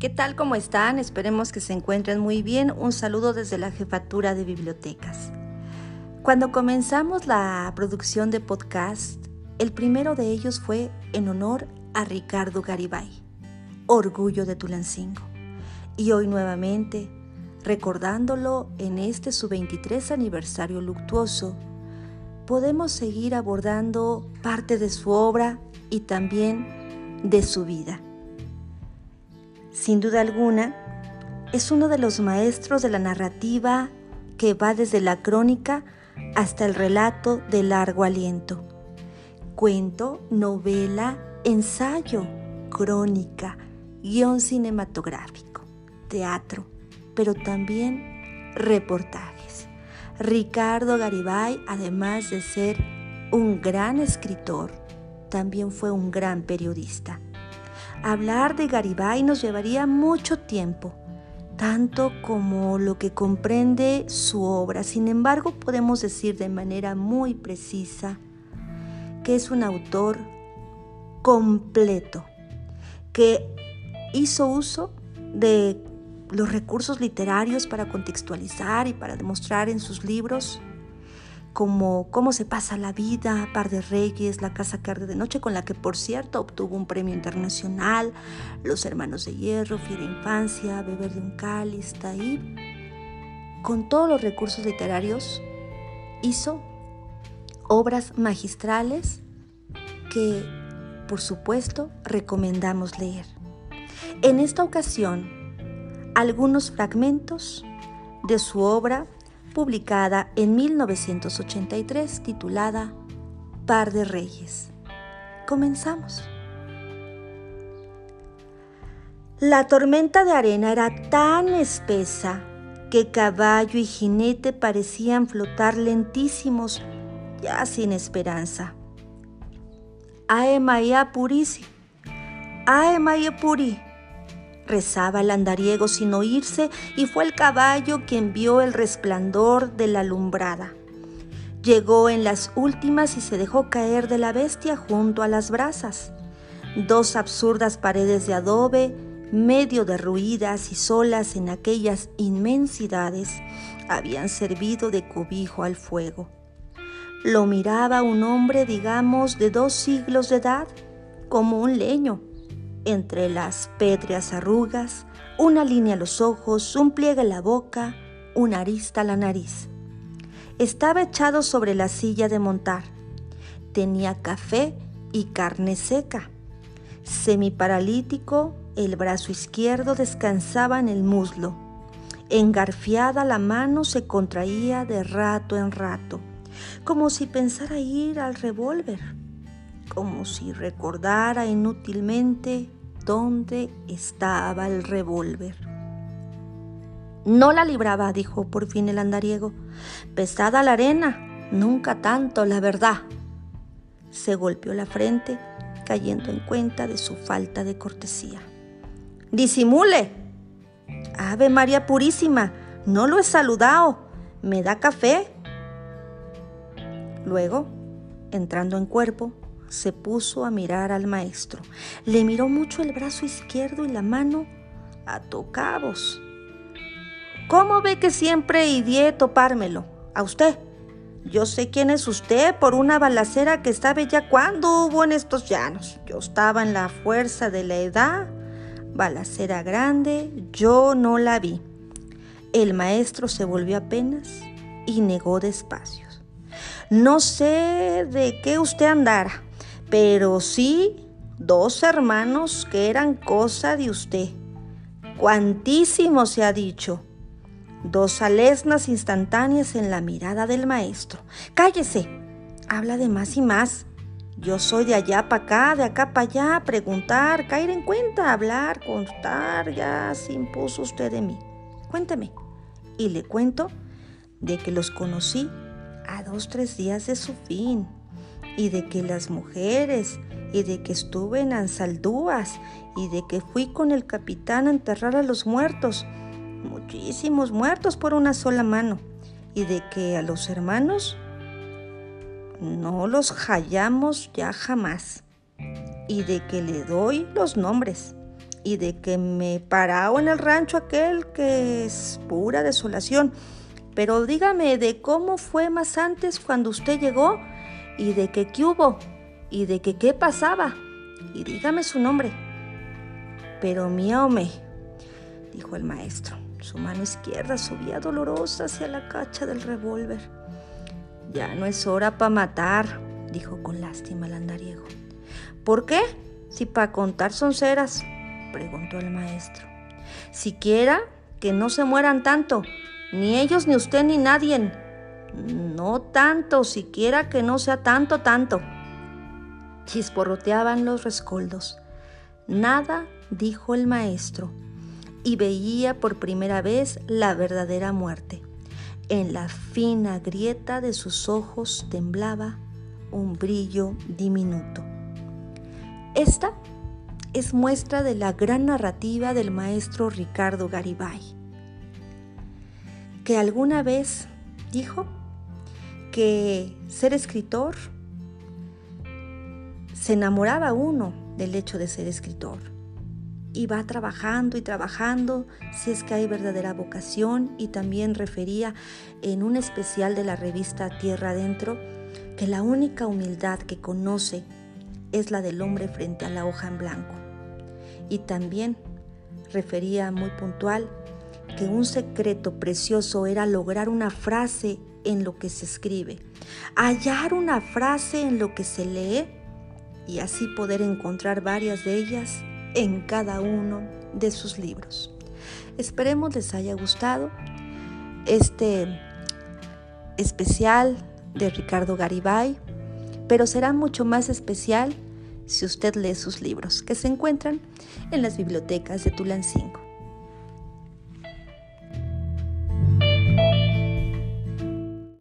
¿Qué tal? ¿Cómo están? Esperemos que se encuentren muy bien. Un saludo desde la Jefatura de Bibliotecas. Cuando comenzamos la producción de podcast, el primero de ellos fue en honor a Ricardo Garibay, Orgullo de Tulancingo. Y hoy nuevamente, recordándolo en este su 23 aniversario luctuoso, podemos seguir abordando parte de su obra y también de su vida. Sin duda alguna, es uno de los maestros de la narrativa que va desde la crónica hasta el relato de largo aliento. Cuento, novela, ensayo, crónica, guion cinematográfico, teatro, pero también reportajes. Ricardo Garibay, además de ser un gran escritor, también fue un gran periodista. Hablar de Garibay nos llevaría mucho tiempo, tanto como lo que comprende su obra. Sin embargo, podemos decir de manera muy precisa que es un autor completo, que hizo uso de los recursos literarios para contextualizar y para demostrar en sus libros como Cómo se pasa la vida, Par de Reyes, La Casa que arde de noche, con la que por cierto obtuvo un premio internacional, Los Hermanos de Hierro, Fiera Infancia, Beber de un Cáliz, ahí. Con todos los recursos literarios hizo obras magistrales que, por supuesto, recomendamos leer. En esta ocasión, algunos fragmentos de su obra publicada en 1983 titulada Par de Reyes. Comenzamos. La tormenta de arena era tan espesa que caballo y jinete parecían flotar lentísimos, ya sin esperanza. Ae Purisi, Puri, Rezaba el andariego sin oírse y fue el caballo quien vio el resplandor de la alumbrada. Llegó en las últimas y se dejó caer de la bestia junto a las brasas. Dos absurdas paredes de adobe, medio derruidas y solas en aquellas inmensidades, habían servido de cobijo al fuego. Lo miraba un hombre, digamos, de dos siglos de edad, como un leño entre las pétreas arrugas, una línea a los ojos, un pliegue a la boca, una arista a la nariz. Estaba echado sobre la silla de montar. Tenía café y carne seca. Semiparalítico, el brazo izquierdo descansaba en el muslo. Engarfiada la mano se contraía de rato en rato, como si pensara ir al revólver como si recordara inútilmente dónde estaba el revólver. No la libraba, dijo por fin el andariego. Pesada la arena, nunca tanto, la verdad. Se golpeó la frente, cayendo en cuenta de su falta de cortesía. Disimule. Ave María Purísima, no lo he saludado. ¿Me da café? Luego, entrando en cuerpo, se puso a mirar al maestro. Le miró mucho el brazo izquierdo y la mano a tocabos. ¿Cómo ve que siempre idié topármelo? A usted. Yo sé quién es usted por una balacera que estaba ya cuando hubo en estos llanos. Yo estaba en la fuerza de la edad, balacera grande, yo no la vi. El maestro se volvió apenas y negó despacio. No sé de qué usted andara pero sí dos hermanos que eran cosa de usted. Cuantísimo se ha dicho. Dos alesnas instantáneas en la mirada del maestro. Cállese. Habla de más y más. Yo soy de allá para acá, de acá para allá, preguntar, caer en cuenta, hablar, contar, ya se impuso usted de mí. Cuénteme. Y le cuento de que los conocí a dos, tres días de su fin y de que las mujeres y de que estuve en Ansaldúas y de que fui con el capitán a enterrar a los muertos, muchísimos muertos por una sola mano, y de que a los hermanos no los hallamos ya jamás, y de que le doy los nombres. y de que me parado en el rancho aquel que es pura desolación. Pero dígame de cómo fue más antes cuando usted llegó y de qué hubo y de que qué pasaba. Y dígame su nombre. Pero miaume, dijo el maestro. Su mano izquierda subía dolorosa hacia la cacha del revólver. Ya no es hora para matar, dijo con lástima el andariego. ¿Por qué? Si para contar son ceras, preguntó el maestro. Siquiera que no se mueran tanto, ni ellos, ni usted, ni nadie. No tanto, siquiera que no sea tanto, tanto. Chisporroteaban los rescoldos. Nada, dijo el maestro, y veía por primera vez la verdadera muerte. En la fina grieta de sus ojos temblaba un brillo diminuto. Esta es muestra de la gran narrativa del maestro Ricardo Garibay, que alguna vez dijo que ser escritor se enamoraba uno del hecho de ser escritor y va trabajando y trabajando si es que hay verdadera vocación y también refería en un especial de la revista Tierra Adentro que la única humildad que conoce es la del hombre frente a la hoja en blanco. Y también refería muy puntual que un secreto precioso era lograr una frase en lo que se escribe, hallar una frase en lo que se lee y así poder encontrar varias de ellas en cada uno de sus libros. Esperemos les haya gustado este especial de Ricardo Garibay pero será mucho más especial si usted lee sus libros, que se encuentran en las bibliotecas de Tulancingo.